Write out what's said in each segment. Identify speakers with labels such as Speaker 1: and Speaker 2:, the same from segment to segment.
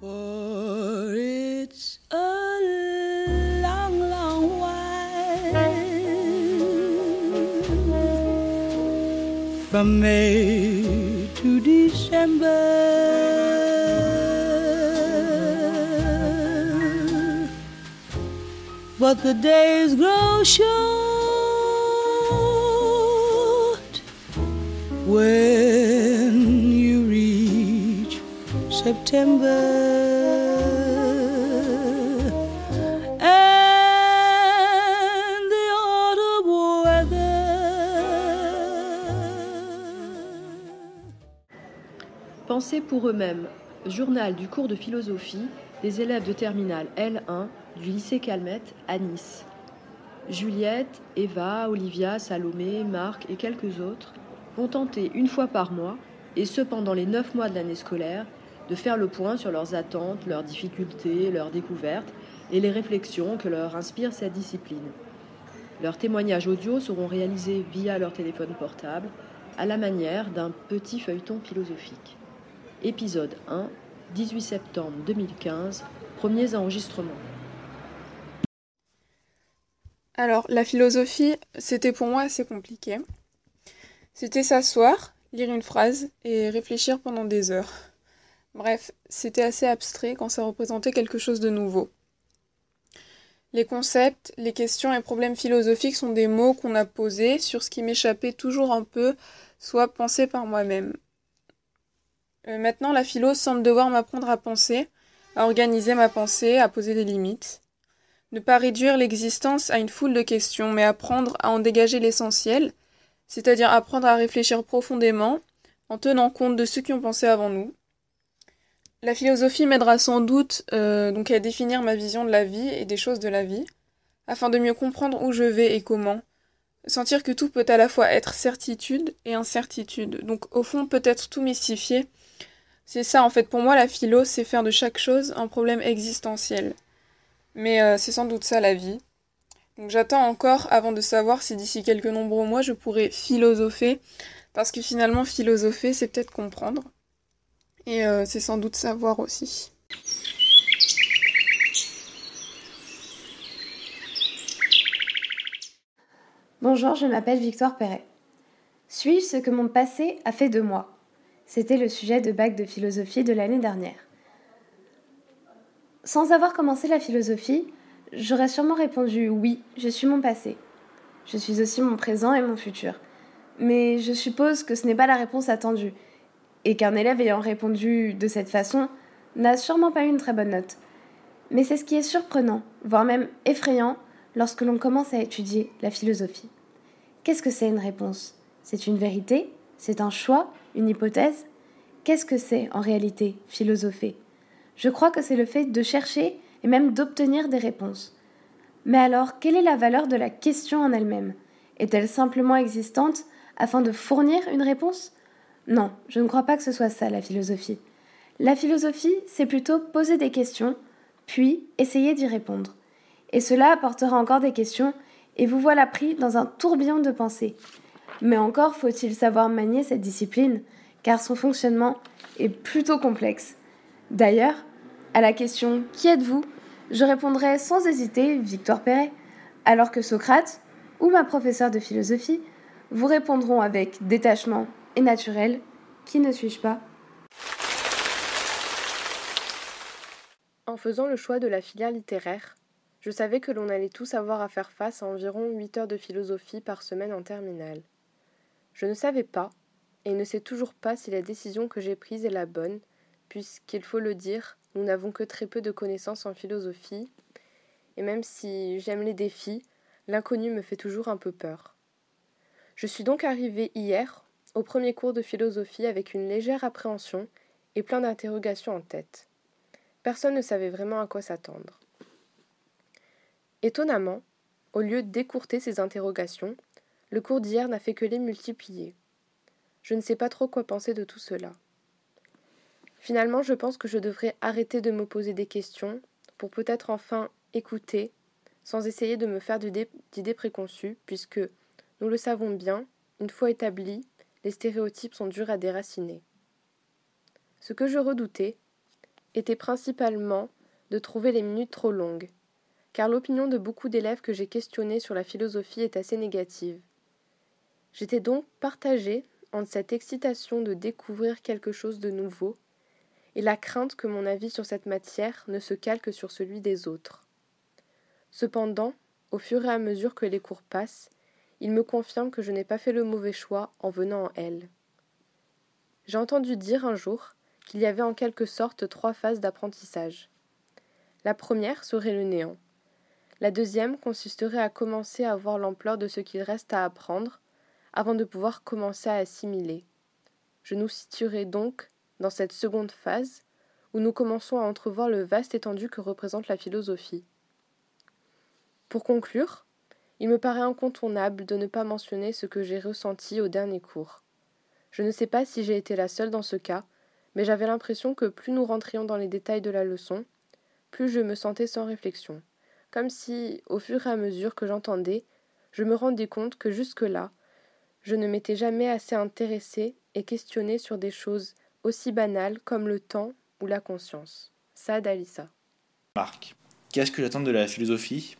Speaker 1: For it's a long, long while from May to December. But the days grow short when September.
Speaker 2: Pour eux-mêmes. Journal du cours de philosophie des élèves de terminale L1 du lycée Calmette à Nice. Juliette, Eva, Olivia, Salomé, Marc et quelques autres vont tenter une fois par mois, et ce pendant les neuf mois de l'année scolaire, de faire le point sur leurs attentes, leurs difficultés, leurs découvertes et les réflexions que leur inspire cette discipline. Leurs témoignages audio seront réalisés via leur téléphone portable à la manière d'un petit feuilleton philosophique. Épisode 1, 18 septembre 2015, premiers enregistrements.
Speaker 3: Alors, la philosophie, c'était pour moi assez compliqué. C'était s'asseoir, lire une phrase et réfléchir pendant des heures. Bref, c'était assez abstrait quand ça représentait quelque chose de nouveau. Les concepts, les questions et problèmes philosophiques sont des mots qu'on a posés sur ce qui m'échappait toujours un peu, soit pensé par moi-même. Euh, maintenant, la philo semble devoir m'apprendre à penser, à organiser ma pensée, à poser des limites. Ne pas réduire l'existence à une foule de questions, mais apprendre à en dégager l'essentiel, c'est-à-dire apprendre à réfléchir profondément en tenant compte de ceux qui ont pensé avant nous. La philosophie m'aidera sans doute euh, donc à définir ma vision de la vie et des choses de la vie, afin de mieux comprendre où je vais et comment. Sentir que tout peut à la fois être certitude et incertitude, donc au fond peut-être tout mystifier. C'est ça en fait pour moi la philo, c'est faire de chaque chose un problème existentiel. Mais euh, c'est sans doute ça la vie. Donc j'attends encore avant de savoir si d'ici quelques nombreux mois je pourrai philosopher, parce que finalement philosopher c'est peut-être comprendre. Et euh, c'est sans doute savoir aussi.
Speaker 4: Bonjour, je m'appelle Victoire Perret. Suis-je ce que mon passé a fait de moi? C'était le sujet de bac de philosophie de l'année dernière. Sans avoir commencé la philosophie, j'aurais sûrement répondu oui, je suis mon passé. Je suis aussi mon présent et mon futur. Mais je suppose que ce n'est pas la réponse attendue, et qu'un élève ayant répondu de cette façon n'a sûrement pas eu une très bonne note. Mais c'est ce qui est surprenant, voire même effrayant, lorsque l'on commence à étudier la philosophie. Qu'est-ce que c'est une réponse? C'est une vérité? C'est un choix? Une hypothèse? Qu'est-ce que c'est en réalité philosopher? Je crois que c'est le fait de chercher et même d'obtenir des réponses. Mais alors, quelle est la valeur de la question en elle-même? Est-elle simplement existante afin de fournir une réponse? Non, je ne crois pas que ce soit ça la philosophie. La philosophie, c'est plutôt poser des questions, puis essayer d'y répondre. Et cela apportera encore des questions, et vous voilà pris dans un tourbillon de pensée. Mais encore faut-il savoir manier cette discipline, car son fonctionnement est plutôt complexe. D'ailleurs, à la question Qui êtes-vous? je répondrai sans hésiter Victoire Perret, alors que Socrate ou ma professeure de philosophie vous répondront avec détachement et naturel Qui ne suis-je pas
Speaker 2: En faisant le choix de la filière littéraire, je savais que l'on allait tous avoir à faire face à environ 8 heures de philosophie par semaine en terminale. Je ne savais pas, et ne sais toujours pas si la décision que j'ai prise est la bonne, puisqu'il faut le dire, nous n'avons que très peu de connaissances en philosophie, et même si j'aime les défis, l'inconnu me fait toujours un peu peur. Je suis donc arrivée hier au premier cours de philosophie avec une légère appréhension et plein d'interrogations en tête. Personne ne savait vraiment à quoi s'attendre. Étonnamment, au lieu d'écourter ces interrogations, le cours d'hier n'a fait que les multiplier. Je ne sais pas trop quoi penser de tout cela. Finalement, je pense que je devrais arrêter de me poser des questions pour peut-être enfin écouter, sans essayer de me faire d'idées préconçues, puisque, nous le savons bien, une fois établis, les stéréotypes sont durs à déraciner. Ce que je redoutais, était principalement de trouver les minutes trop longues, car l'opinion de beaucoup d'élèves que j'ai questionnés sur la philosophie est assez négative. J'étais donc partagée entre cette excitation de découvrir quelque chose de nouveau et la crainte que mon avis sur cette matière ne se calque sur celui des autres. Cependant, au fur et à mesure que les cours passent, il me confirme que je n'ai pas fait le mauvais choix en venant en L. J'ai entendu dire un jour qu'il y avait en quelque sorte trois phases d'apprentissage. La première serait le néant. La deuxième consisterait à commencer à voir l'ampleur de ce qu'il reste à apprendre avant de pouvoir commencer à assimiler. Je nous situerai donc dans cette seconde phase où nous commençons à entrevoir le vaste étendue que représente la philosophie. Pour conclure, il me paraît incontournable de ne pas mentionner ce que j'ai ressenti au dernier cours. Je ne sais pas si j'ai été la seule dans ce cas, mais j'avais l'impression que plus nous rentrions dans les détails de la leçon, plus je me sentais sans réflexion, comme si, au fur et à mesure que j'entendais, je me rendais compte que jusque-là, je ne m'étais jamais assez intéressée et questionnée sur des choses aussi banales comme le temps ou la conscience. Saad Alissa.
Speaker 5: Marc, qu'est-ce que j'attends de la philosophie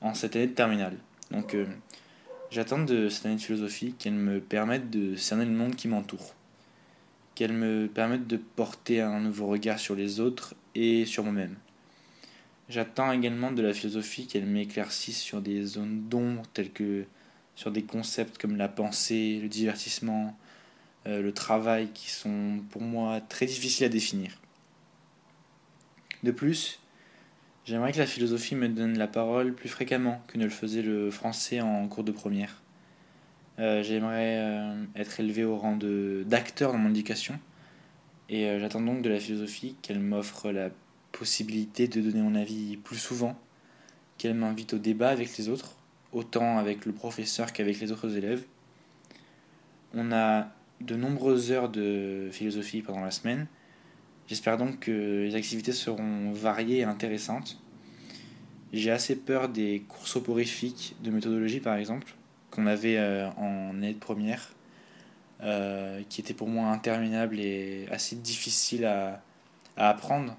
Speaker 5: en cette année de terminale? Donc, euh, j'attends de cette année de philosophie qu'elle me permette de cerner le monde qui m'entoure, qu'elle me permette de porter un nouveau regard sur les autres et sur moi-même. J'attends également de la philosophie qu'elle m'éclaircisse sur des zones d'ombre telles que sur des concepts comme la pensée, le divertissement, euh, le travail qui sont pour moi très difficiles à définir. De plus, j'aimerais que la philosophie me donne la parole plus fréquemment que ne le faisait le français en cours de première. Euh, j'aimerais euh, être élevé au rang d'acteur dans mon éducation et j'attends donc de la philosophie qu'elle m'offre la possibilité de donner mon avis plus souvent, qu'elle m'invite au débat avec les autres, autant avec le professeur qu'avec les autres élèves. On a de nombreuses heures de philosophie pendant la semaine. J'espère donc que les activités seront variées et intéressantes. J'ai assez peur des cours soporifiques de méthodologie par exemple, qu'on avait euh, en aide première, euh, qui étaient pour moi interminables et assez difficiles à, apprendre.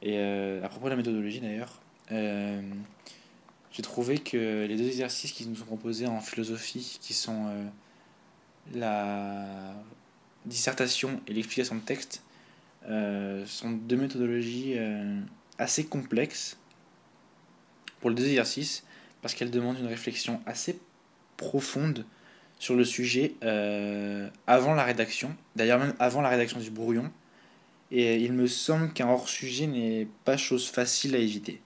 Speaker 5: Et euh, à propos de la méthodologie d'ailleurs, j'ai trouvé que les deux exercices qui nous sont proposés en philosophie, qui sont la dissertation et l'explication de texte, sont deux méthodologies euh, assez complexes pour les deux exercices, parce qu'elles demandent une réflexion assez profonde sur le sujet avant la rédaction, d'ailleurs même avant la rédaction du brouillon, et il me semble qu'un hors-sujet n'est pas chose facile à éviter.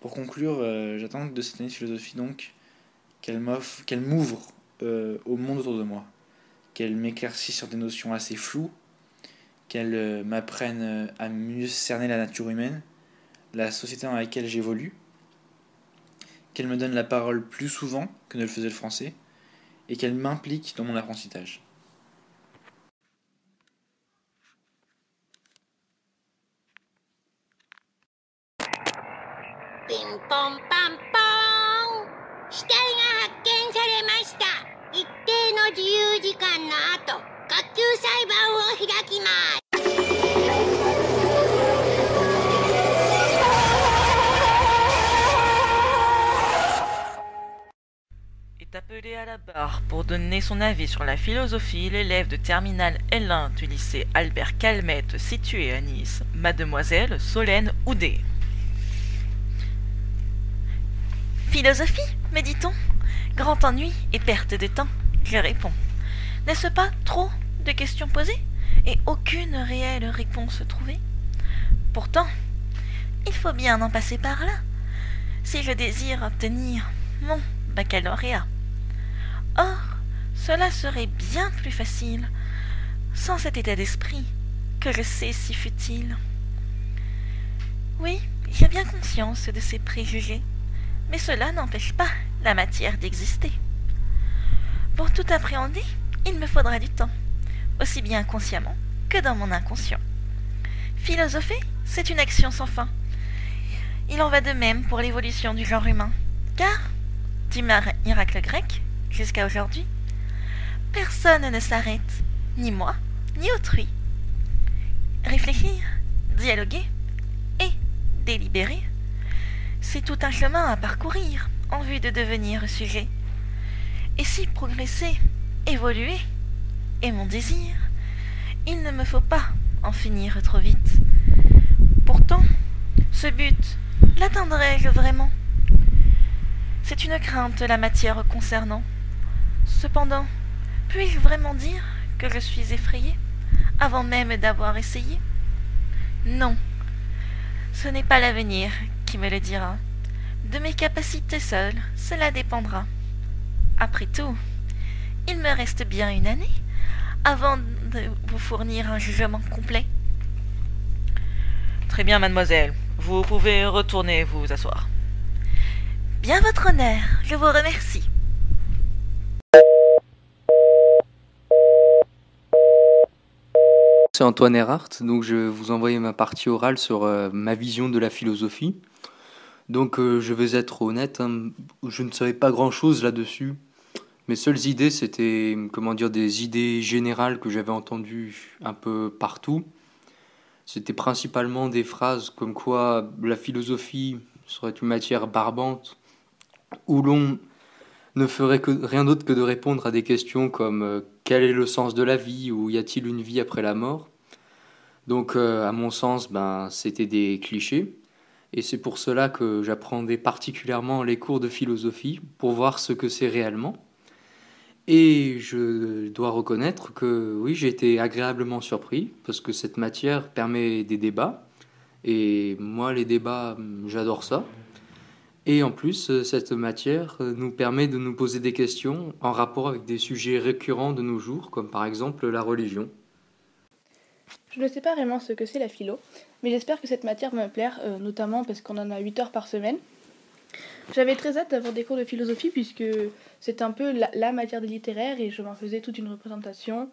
Speaker 5: Pour conclure, euh, j'attends de cette année de philosophie donc qu'elle m'ouvre euh, au monde autour de moi, qu'elle m'éclaircisse sur des notions assez floues, qu'elle euh, m'apprenne à mieux cerner la nature humaine, la société dans laquelle j'évolue, qu'elle me donne la parole plus souvent que ne le faisait le français, et qu'elle m'implique dans mon apprentissage.
Speaker 6: Est appelé à la barre pour donner son avis sur la philosophie l'élève de terminale L1 du lycée Albert Calmette situé à Nice, mademoiselle Solène Houdet.
Speaker 7: Philosophie, me dit-on Grand ennui et perte de temps Je réponds. N'est-ce pas trop questions posées et aucune réelle réponse trouvée Pourtant, il faut bien en passer par là si je désire obtenir mon baccalauréat. Or, cela serait bien plus facile sans cet état d'esprit que je sais si futile. Oui, j'ai bien conscience de ces préjugés mais cela n'empêche pas la matière d'exister. Pour tout appréhender, il me faudra du temps, aussi bien consciemment que dans mon inconscient. Philosopher, c'est une action sans fin. Il en va de même pour l'évolution du genre humain, car, du miracle grec jusqu'à aujourd'hui, personne ne s'arrête, ni moi, ni autrui, dialoguer et délibérer, c'est tout un chemin à parcourir en vue de devenir sujet. Et si progresser, évoluer est mon désir, il ne me faut pas en finir trop vite. Pourtant, ce but, l'atteindrai-je vraiment C'est une crainte la matière concernant. Cependant, puis-je vraiment dire que je suis effrayé avant même d'avoir essayé? Non, ce n'est pas l'avenir qui me le dira. De mes capacités seules, cela dépendra. Après tout, il me reste bien une année avant de vous fournir un jugement complet.
Speaker 8: Très bien, mademoiselle. Vous pouvez retourner vous asseoir.
Speaker 7: Bien votre honneur, je vous remercie.
Speaker 9: C'est Antoine Erhardt, donc je vais vous envoyer ma partie orale sur euh, ma vision de la philosophie. Donc euh, je vais être honnête, hein, je ne savais pas grand-chose là-dessus. Mes seules idées, c'était comment dire des idées générales que j'avais entendues un peu partout. C'était principalement des phrases comme quoi la philosophie serait une matière barbante où l'on ne ferait rien d'autre que de répondre à des questions comme euh, quel est le sens de la vie ou y a-t-il une vie après la mort? Donc euh, à mon sens, ben, c'était des clichés. Et c'est pour cela que j'apprendais particulièrement les cours de philosophie pour voir ce que c'est réellement. Et je dois reconnaître que oui, j'ai été agréablement surpris parce que cette matière permet des débats. Et moi, les débats, j'adore ça. Et en plus, cette matière nous permet de nous poser des questions en rapport avec des sujets récurrents de nos jours, comme par exemple la religion.
Speaker 10: Je ne sais pas vraiment ce que c'est la philo, mais j'espère que cette matière va me plaire, euh, notamment parce qu'on en a 8 heures par semaine. J'avais très hâte d'avoir des cours de philosophie puisque c'est un peu la, matière des littéraires et je m'en faisais toute une représentation.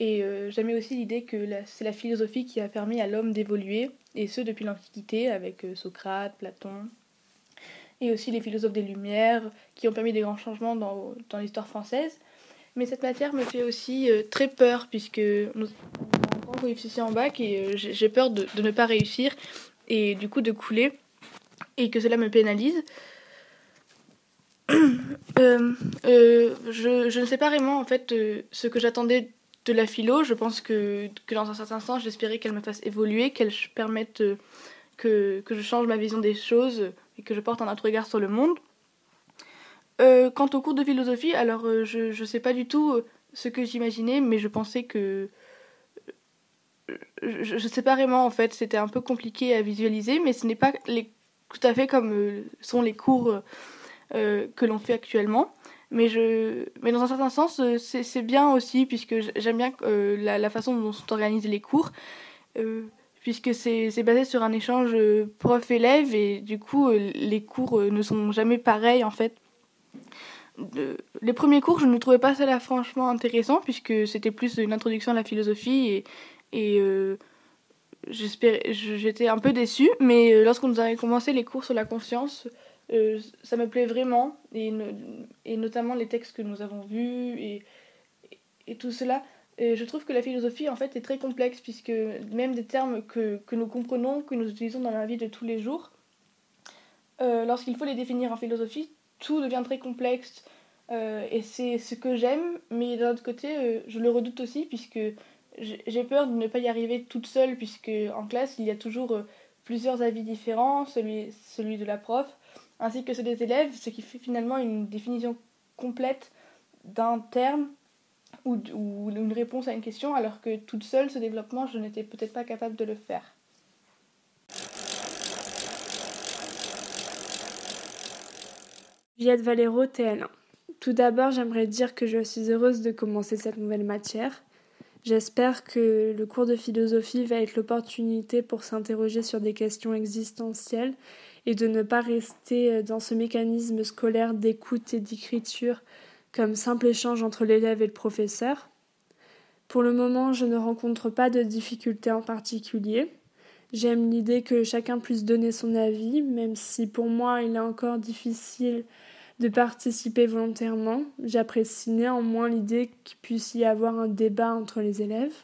Speaker 10: Et euh, j'aimais aussi l'idée que c'est la philosophie qui a permis à l'homme d'évoluer, et ce depuis l'Antiquité avec euh, Socrate, Platon, et aussi les philosophes des Lumières qui ont permis des grands changements dans, l'histoire française. Mais cette matière me fait aussi euh, très peur puisque nous avons un coefficient en bac et j'ai peur de ne pas réussir et du coup de couler et que cela me pénalise. Euh, euh, je, ne sais pas vraiment en fait euh, ce que j'attendais de la philo. Je pense que, dans un certain sens, j'espérais qu'elle me fasse évoluer, qu'elle permette que, que, je change ma vision des choses et que je porte un autre regard sur le monde. quant au cours de philosophie, alors je ne sais pas du tout ce que j'imaginais, mais je pensais que je ne sais pas vraiment en fait, c'était un peu compliqué à visualiser, mais ce n'est pas tout à fait comme sont les cours que l'on fait actuellement. Mais, je, mais dans un certain sens, euh, c'est bien aussi, puisque j'aime bien euh, la, la, façon dont sont organisés les cours, puisque c'est basé sur un échange prof-élève, et du coup, les cours ne sont jamais pareils, en fait. les premiers cours, je ne trouvais pas cela franchement intéressant, puisque c'était plus une introduction à la philosophie, et, et j'étais un peu déçue, mais lorsqu'on avait commencé les cours sur la conscience, euh, ça me plaît vraiment, et, notamment les textes que nous avons vus et, tout cela. Je trouve que la philosophie, en fait, est très complexe, puisque même des termes que, que nous comprenons, que nous utilisons dans la vie de tous les jours, euh, lorsqu'il faut les définir en philosophie, tout devient très complexe. Euh, et c'est ce que j'aime, mais d'un autre côté, je le redoute aussi, puisque j'ai peur de ne pas y arriver toute seule, puisque en classe, il y a toujours plusieurs avis différents, celui, celui de la prof, ainsi que ceux des élèves, ce qui fait finalement une définition complète d'un terme ou, une réponse à une question, alors que toute seule, ce développement, je n'étais peut-être pas capable de le faire.
Speaker 11: Juliette Valero, TL1. Tout d'abord, j'aimerais dire que je suis heureuse de commencer cette nouvelle matière. J'espère que le cours de philosophie va être l'opportunité pour s'interroger sur des questions existentielles et de ne pas rester euh, dans ce mécanisme scolaire d'écoute et d'écriture comme simple échange entre l'élève et le professeur. Pour le moment, je ne rencontre pas de difficultés en particulier. J'aime l'idée que chacun puisse donner son avis, même si pour moi il est encore difficile de participer volontairement. J'apprécie néanmoins l'idée qu'il puisse y avoir un débat entre les élèves.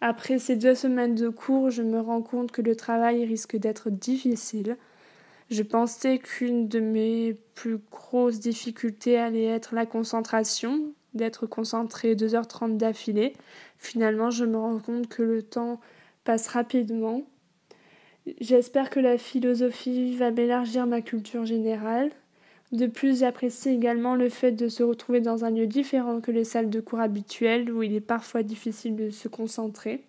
Speaker 11: Après ces deux semaines de cours, je me rends compte que le travail risque d'être difficile. Je pensais qu'une de mes plus grosses difficultés allait être la concentration, d'être concentré 2h30 d'affilée. Finalement, je me rends compte que le temps passe rapidement. J'espère que la philosophie va m'élargir ma culture générale. De plus, j'apprécie également le fait de se retrouver dans un lieu différent que les salles de cours habituelles où il est parfois difficile de se concentrer.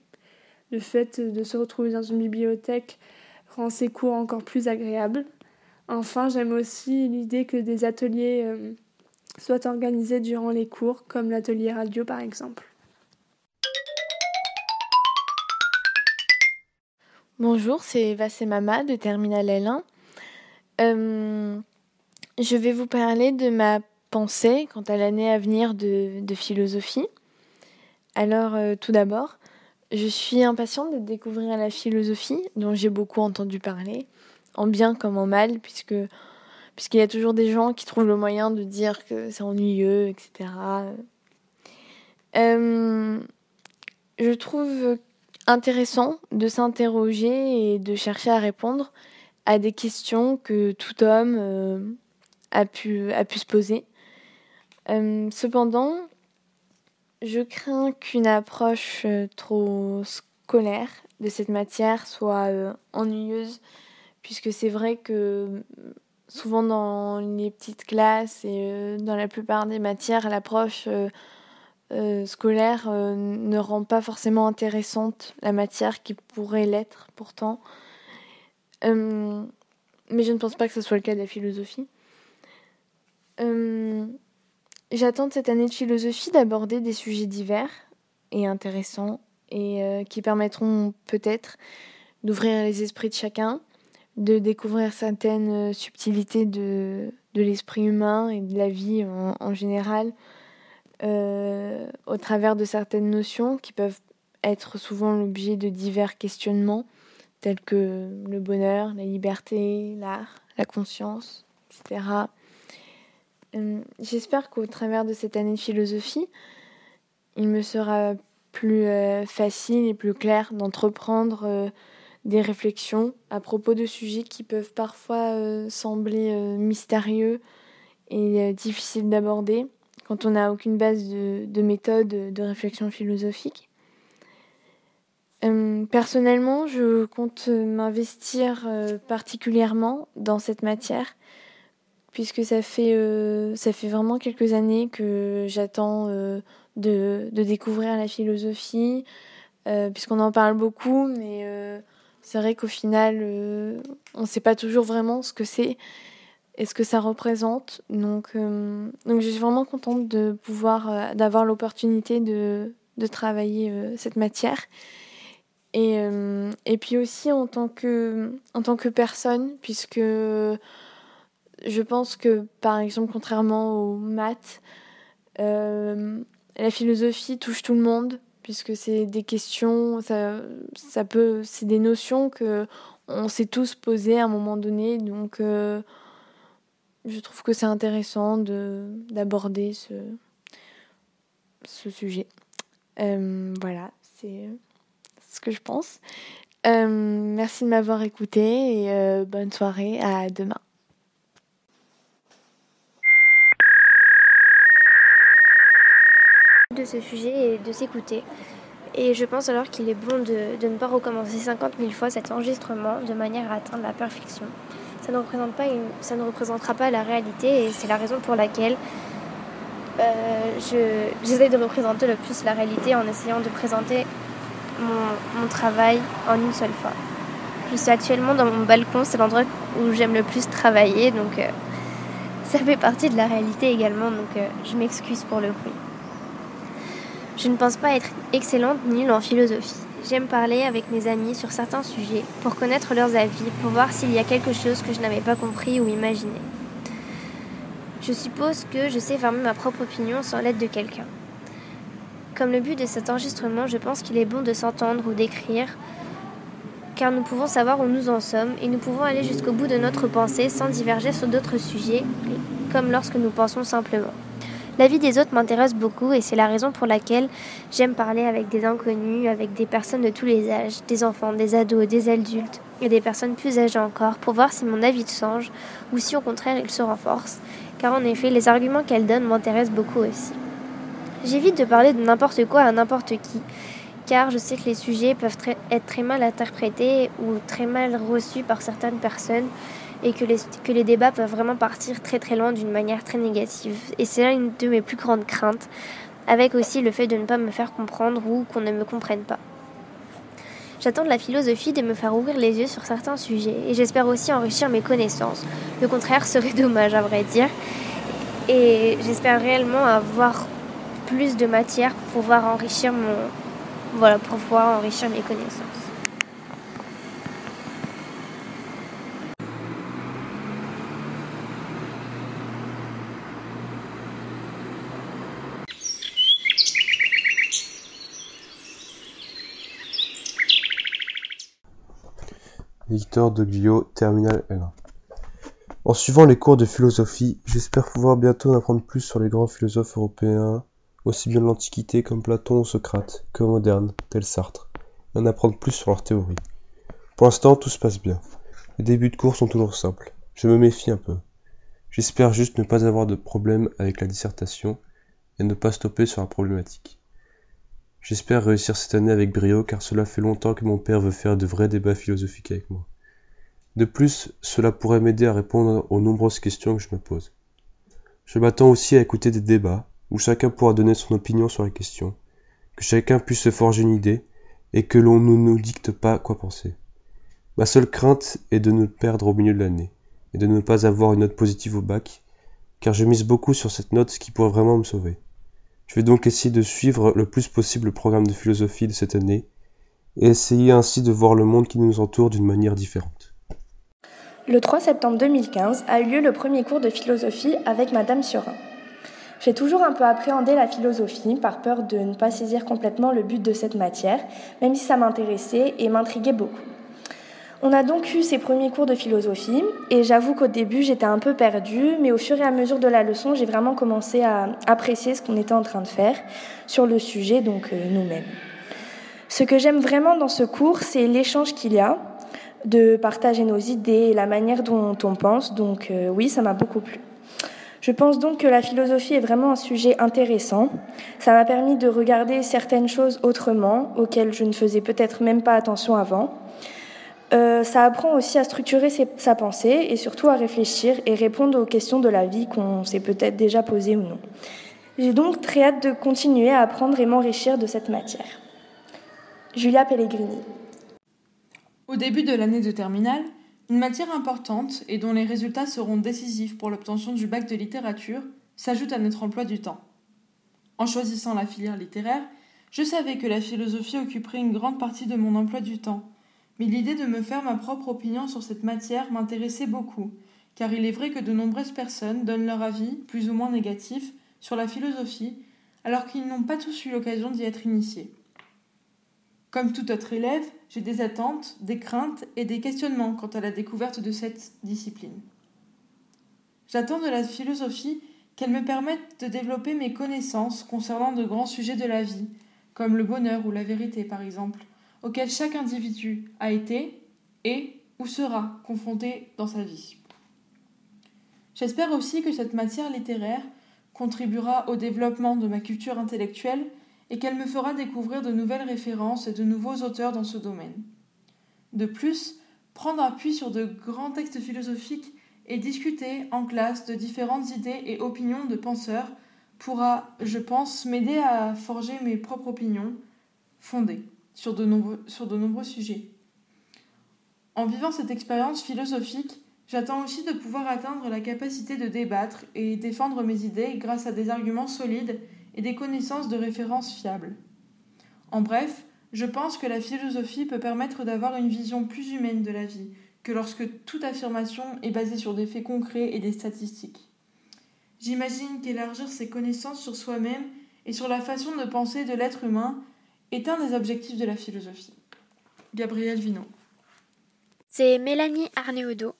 Speaker 11: Le fait de se retrouver dans une bibliothèque rend ces cours encore plus agréables. Enfin, j'aime aussi l'idée que des ateliers euh, soient organisés durant les cours, comme l'atelier radio par exemple.
Speaker 12: Bonjour, c'est Mama de Terminal L1. Euh, je vais vous parler de ma pensée quant à l'année à venir de, philosophie. Alors, euh, tout d'abord, je suis impatiente de découvrir la philosophie, dont j'ai beaucoup entendu parler, en bien comme en mal, puisque puisqu'il y a toujours des gens qui trouvent le moyen de dire que c'est ennuyeux, etc. Euh, je trouve intéressant de s'interroger et de chercher à répondre à des questions que tout homme euh, a, pu, a pu se poser. Euh, cependant, je crains qu'une approche trop scolaire de cette matière soit ennuyeuse, puisque c'est vrai que souvent dans les petites classes et dans la plupart des matières, l'approche euh, scolaire euh, ne rend pas forcément intéressante la matière qui pourrait l'être pourtant. Euh, mais je ne pense pas que ce soit le cas de la philosophie. J'attends de cette année de philosophie d'aborder des sujets divers et intéressants et qui permettront peut-être d'ouvrir les esprits de chacun, de découvrir certaines subtilités de, de l'esprit humain et de la vie en général, euh, au travers de certaines notions qui peuvent être souvent l'objet de divers questionnements, tels que le bonheur, la liberté, l'art, la conscience, etc. Euh, j'espère qu'au travers de cette année de philosophie, il me sera plus euh, facile et plus clair d'entreprendre des réflexions à propos de sujets qui peuvent parfois sembler mystérieux et difficiles d'aborder quand on n'a aucune base de, méthode de réflexion philosophique. Euh, personnellement, je compte m'investir euh, particulièrement dans cette matière, puisque ça fait, euh, ça fait vraiment quelques années que j'attends de, de, découvrir la philosophie, puisqu'on en parle beaucoup, mais c'est vrai qu'au final, on ne sait pas toujours vraiment ce que c'est et ce que ça représente. Donc, euh, donc je suis vraiment contente de pouvoir, euh, d'avoir l'opportunité de, de travailler euh, cette matière. Et, et puis aussi en tant, que, en tant que personne, puisque je pense que, par exemple, contrairement aux maths, la philosophie touche tout le monde, puisque c'est des questions, ça, ça peut, c'est des notions que on s'est tous posées à un moment donné. Donc, je trouve que c'est intéressant d'aborder ce, ce sujet. Euh, voilà, c'est ce que je pense. Euh, merci de m'avoir écouté et euh, bonne soirée, à demain.
Speaker 13: De ce sujet et de s'écouter. Et je pense alors qu'il est bon de, de, ne pas recommencer 50 000 fois cet enregistrement de manière à atteindre la perfection ça ne, représente pas ça ne représentera pas la réalité et c'est la raison pour laquelle euh, j'essaie de représenter le plus la réalité en essayant de présenter mon, travail en une seule fois. Je suis actuellement dans mon balcon, c'est l'endroit où j'aime le plus travailler, donc euh, ça fait partie de la réalité également, donc euh, je m'excuse pour le bruit. Je ne pense pas être excellente nulle en philosophie. J'aime parler avec mes amis sur certains sujets pour connaître leurs avis, pour voir s'il y a quelque chose que je n'avais pas compris ou imaginé. Je suppose que je sais former ma propre opinion sans l'aide de quelqu'un. Comme le but de cet enregistrement, je pense qu'il est bon de s'entendre ou d'écrire, car nous pouvons savoir où nous en sommes et nous pouvons aller jusqu'au bout de notre pensée sans diverger sur d'autres sujets, comme lorsque nous pensons simplement. La vie des autres m'intéresse beaucoup et c'est la raison pour laquelle j'aime parler avec des inconnus, avec des personnes de tous les âges, des enfants, des ados, des adultes et des personnes plus âgées encore pour voir si mon avis change ou si au contraire il se renforce, car en effet les arguments qu'elle donne m'intéressent beaucoup aussi. J'évite de parler de n'importe quoi à n'importe qui, car je sais que les sujets peuvent être très mal interprétés ou très mal reçus par certaines personnes et que les, que les débats peuvent vraiment partir très très loin d'une manière très négative. Et c'est là une de mes plus grandes craintes, avec aussi le fait de ne pas me faire comprendre ou qu'on ne me comprenne pas. J'attends de la philosophie de me faire ouvrir les yeux sur certains sujets et j'espère aussi enrichir mes connaissances. Le contraire serait dommage à vrai dire. Et j'espère réellement avoir plus de matière pour pouvoir enrichir mon voilà pour pouvoir enrichir mes connaissances.
Speaker 14: Victor de Glio, Terminal L1. En suivant les cours de philosophie, j'espère pouvoir bientôt en apprendre plus sur les grands philosophes européens, aussi bien de l'Antiquité comme Platon ou Socrate, que modernes, tels Sartre, et en apprendre plus sur leurs théories. Pour l'instant, tout se passe bien. Les débuts de cours sont toujours simples. Je me méfie un peu. J'espère juste ne pas avoir de problème avec la dissertation et ne pas stopper sur la problématique. J'espère réussir cette année avec brio car cela fait longtemps que mon père veut faire de vrais débats philosophiques avec moi. De plus, cela pourrait m'aider à répondre aux nombreuses questions que je me pose. Je m'attends aussi à écouter des débats où chacun pourra donner son opinion sur la question, que chacun puisse se forger une idée et que l'on ne nous dicte pas quoi penser. Ma seule crainte est de ne perdre au milieu de l'année et de ne pas avoir une note positive au bac, car je mise beaucoup sur cette note qui pourrait vraiment me sauver. Je vais donc essayer de suivre le plus possible le programme de philosophie de cette année et essayer ainsi de voir le monde qui nous entoure d'une manière différente.
Speaker 15: Le 3 septembre 2015 a eu lieu le premier cours de philosophie avec Madame Surin. J'ai toujours un peu appréhendé la philosophie par peur de ne pas saisir complètement le but de cette matière, même si ça m'intéressait et m'intriguait beaucoup. On a donc eu ces premiers cours de philosophie et j'avoue qu'au début j'étais un peu perdue, mais au fur et à mesure de la leçon j'ai vraiment commencé à apprécier ce qu'on était en train de faire sur le sujet, donc euh, nous-mêmes. Ce que j'aime vraiment dans ce cours, c'est l'échange qu'il y a, de partager nos idées et la manière dont on pense, donc euh, oui, ça m'a beaucoup plu. Je pense donc que la philosophie est vraiment un sujet intéressant. Ça m'a permis de regarder certaines choses autrement, auxquelles je ne faisais peut-être même pas attention avant. Euh, ça apprend aussi à structurer sa pensée et surtout à réfléchir et répondre aux questions de la vie qu'on s'est peut-être déjà posées ou non. J'ai donc très hâte de continuer à apprendre et m'enrichir de cette matière. Julia Pellegrini.
Speaker 16: Au début de l'année de terminale, une matière importante et dont les résultats seront décisifs pour l'obtention du bac de littérature s'ajoute à notre emploi du temps. En choisissant la filière littéraire, je savais que la philosophie occuperait une grande partie de mon emploi du temps mais l'idée de me faire ma propre opinion sur cette matière m'intéressait beaucoup, car il est vrai que de nombreuses personnes donnent leur avis, plus ou moins négatif, sur la philosophie, alors qu'ils n'ont pas tous eu l'occasion d'y être initiés. Comme tout autre élève, j'ai des attentes, des craintes et des questionnements quant à la découverte de cette discipline. J'attends de la philosophie qu'elle me permette de développer mes connaissances concernant de grands sujets de la vie, comme le bonheur ou la vérité par exemple, auquel chaque individu a été, est ou sera confronté dans sa vie. J'espère aussi que cette matière littéraire contribuera au développement de ma culture intellectuelle et qu'elle me fera découvrir de nouvelles références et de nouveaux auteurs dans ce domaine. De plus, prendre appui sur de grands textes philosophiques et discuter en classe de différentes idées et opinions de penseurs pourra, je pense, m'aider à forger mes propres opinions fondées sur de nombreux, sujets. En vivant cette expérience philosophique, j'attends aussi de pouvoir atteindre la capacité de débattre et défendre mes idées grâce à des arguments solides et des connaissances de référence fiables. En bref, je pense que la philosophie peut permettre d'avoir une vision plus humaine de la vie que lorsque toute affirmation est basée sur des faits concrets et des statistiques. J'imagine qu'élargir ses connaissances sur soi-même et sur la façon de penser de l'être humain est un des objectifs de la philosophie. Gabriel Vino.
Speaker 13: C'est Mélanie Arneaudo.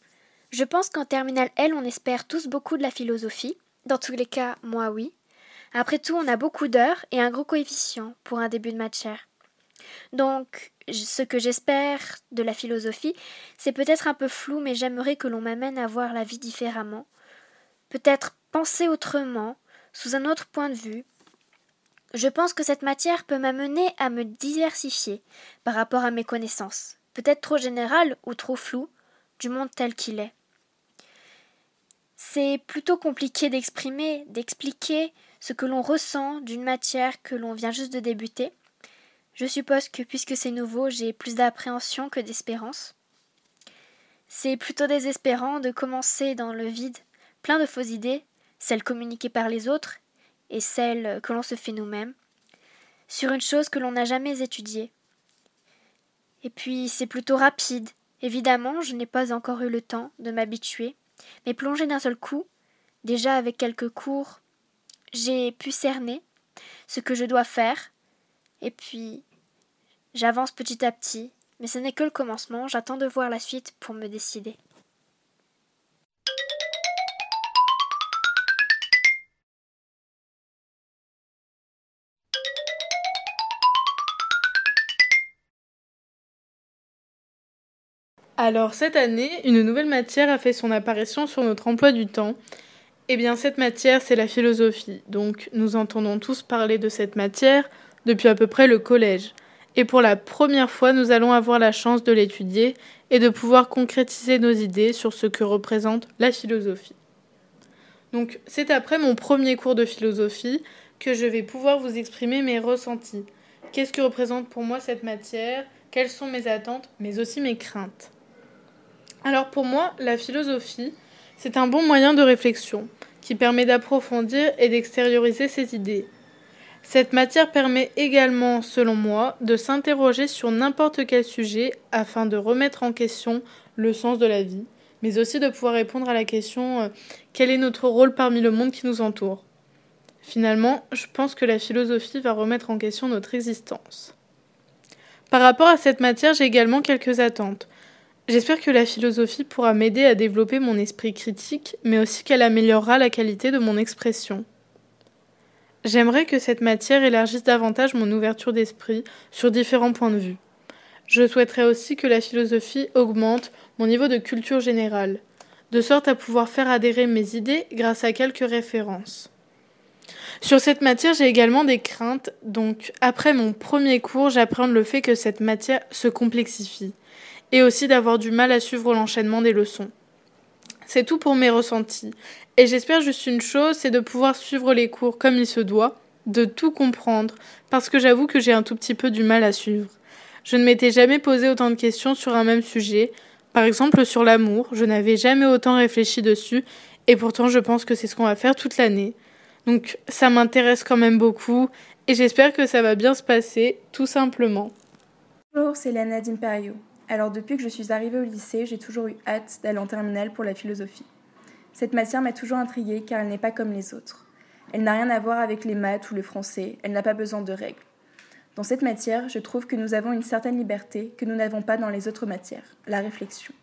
Speaker 13: Je pense qu'en terminale L, on espère tous beaucoup de la philosophie. Dans tous les cas, moi oui. Après tout, on a beaucoup d'heures et un gros coefficient pour un début de matière. Donc, ce que j'espère de la philosophie, c'est peut-être un peu flou, mais j'aimerais que l'on m'amène à voir la vie différemment, peut-être penser autrement, sous un autre point de vue. Je pense que cette matière peut m'amener à me diversifier par rapport à mes connaissances, peut-être trop générales ou trop floues, du monde tel qu'il est. C'est plutôt compliqué d'exprimer, d'expliquer ce que l'on ressent d'une matière que l'on vient juste de débuter. Je suppose que puisque c'est nouveau, j'ai plus d'appréhension que d'espérance. C'est plutôt désespérant de commencer dans le vide, plein de fausses idées, celles communiquées par les autres et celles que l'on se fait nous-mêmes, sur une chose que l'on n'a jamais étudiée. Et puis c'est plutôt rapide. Évidemment, je n'ai pas encore eu le temps de m'habituer, mais plonger d'un seul coup, déjà avec quelques cours, j'ai pu cerner ce que je dois faire, et puis j'avance petit à petit, mais ce n'est que le commencement, j'attends de voir la suite pour me décider.
Speaker 17: Alors cette année, une nouvelle matière a fait son apparition sur notre emploi du temps. Eh bien cette matière, c'est la philosophie. Donc nous entendons tous parler de cette matière depuis à peu près le collège. Et pour la première fois, nous allons avoir la chance de l'étudier et de pouvoir concrétiser nos idées sur ce que représente la philosophie. Donc c'est après mon premier cours de philosophie que je vais pouvoir vous exprimer mes ressentis. Qu'est-ce que représente pour moi cette matière? Quelles sont mes attentes, mais aussi mes craintes? Alors pour moi, la philosophie, c'est un bon moyen de réflexion qui permet d'approfondir et d'extérioriser ses idées. Cette matière permet également, selon moi, de s'interroger sur n'importe quel sujet afin de remettre en question le sens de la vie, mais aussi de pouvoir répondre à la question euh, quel est notre rôle parmi le monde qui nous entoure. Finalement, je pense que la philosophie va remettre en question notre existence. Par rapport à cette matière, j'ai également quelques attentes. J'espère que la philosophie pourra m'aider à développer mon esprit critique, mais aussi qu'elle améliorera la qualité de mon expression. J'aimerais que cette matière élargisse davantage mon ouverture d'esprit sur différents points de vue. Je souhaiterais aussi que la philosophie augmente mon niveau de culture générale, de sorte à pouvoir faire adhérer mes idées grâce à quelques références. Sur cette matière, j'ai également des craintes, donc après mon premier cours, j'apprends le fait que cette matière se complexifie et aussi d'avoir du mal à suivre l'enchaînement des leçons. C'est tout pour mes ressentis. Et j'espère juste une chose, c'est de pouvoir suivre les cours comme il se doit, de tout comprendre, parce que j'avoue que j'ai un tout petit peu du mal à suivre. Je ne m'étais jamais posé autant de questions sur un même sujet. Par exemple, sur l'amour, je n'avais jamais autant réfléchi dessus, et pourtant je pense que c'est ce qu'on va faire toute l'année. Donc ça m'intéresse quand même beaucoup, et j'espère que ça va bien se passer, tout simplement.
Speaker 18: Bonjour, c'est Lana d'Imperio. Alors depuis que je suis arrivée au lycée, j'ai toujours eu hâte d'aller en terminale pour la philosophie. Cette matière m'a toujours intriguée car elle n'est pas comme les autres. Elle n'a rien à voir avec les maths ou le français, elle n'a pas besoin de règles. Dans cette matière, je trouve que nous avons une certaine liberté que nous n'avons pas dans les autres matières, la réflexion.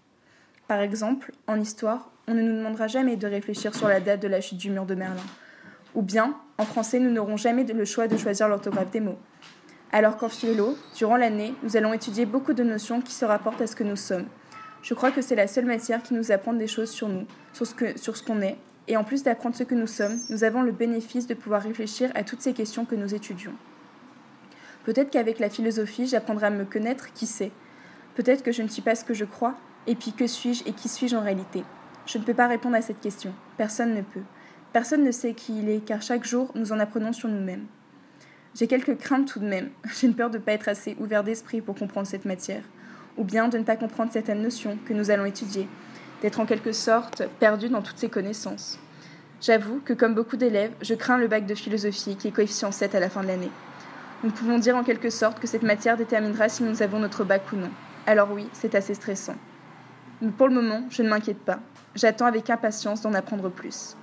Speaker 18: Par exemple, en histoire, on ne nous demandera jamais de réfléchir sur la date de la chute du mur de Merlin. Ou bien, en français, nous n'aurons jamais le choix de choisir l'orthographe des mots. Alors qu'en philo, durant l'année, nous allons étudier beaucoup de notions qui se rapportent à ce que nous sommes. Je crois que c'est la seule matière qui nous apprend des choses sur nous, sur ce, que, sur ce qu'on est, et en plus d'apprendre ce que nous sommes, nous avons le bénéfice de pouvoir réfléchir à toutes ces questions que nous étudions. Peut-être qu'avec la philosophie, j'apprendrai à me connaître, qui sait? Peut-être que je ne suis pas ce que je crois, et puis que suis-je et qui suis-je en réalité? Je ne peux pas répondre à cette question. Personne ne peut. Personne ne sait qui il est, car chaque jour, nous en apprenons sur nous-mêmes. J'ai quelques craintes tout de même. J'ai une peur de ne pas être assez ouvert d'esprit pour comprendre cette matière, ou bien de ne pas comprendre certaines notions que nous allons étudier, d'être en quelque sorte perdu dans toutes ces connaissances. J'avoue que comme beaucoup d'élèves, je crains le bac de philosophie qui est coefficient 7 à la fin de l'année. Nous pouvons dire en quelque sorte que cette matière déterminera si nous avons notre bac ou non. Alors oui, c'est assez stressant. Mais pour le moment, je ne m'inquiète pas. J'attends avec impatience d'en apprendre plus.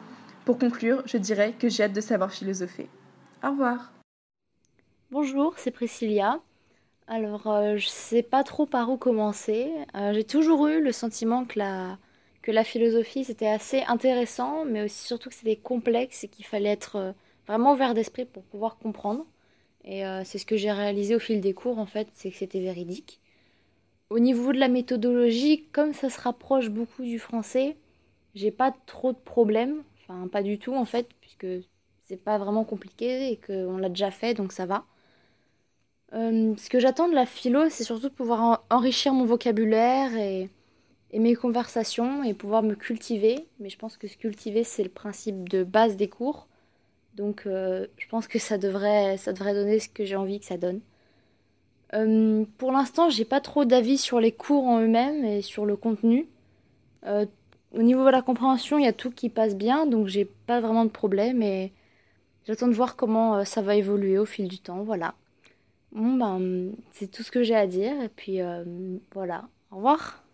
Speaker 18: Pour conclure, je dirais que j'ai hâte de savoir philosopher. Au revoir.
Speaker 19: Bonjour, c'est Priscilla. Alors, euh, je sais pas trop par où commencer. Euh, j'ai toujours eu le sentiment que la, que la philosophie c'était assez intéressant, mais aussi surtout que c'était complexe et qu'il fallait être euh, vraiment ouvert d'esprit pour pouvoir comprendre. Et euh, c'est ce que j'ai réalisé au fil des cours, en fait, c'est que c'était véridique. Au niveau de la méthodologie, comme ça se rapproche beaucoup du français, j'ai pas trop de problèmes. Enfin, pas du tout, en fait, puisque c'est pas vraiment compliqué et qu'on l'a déjà fait, donc ça va. Euh, ce que j'attends de la philo, c'est surtout de pouvoir enrichir mon vocabulaire et, mes conversations et pouvoir me cultiver. Mais je pense que se cultiver, c'est le principe de base des cours. Donc euh, je pense que ça devrait, ça devrait donner ce que j'ai envie que ça donne. Euh, pour l'instant, j'ai pas trop d'avis sur les cours en eux-mêmes et sur le contenu. au niveau de la compréhension, il y a tout qui passe bien, donc j'ai pas vraiment de problème et j'attends de voir comment ça va évoluer au fil du temps. Voilà. Bon, ben, c'est tout ce que j'ai à dire. Et puis, euh, voilà. Au revoir.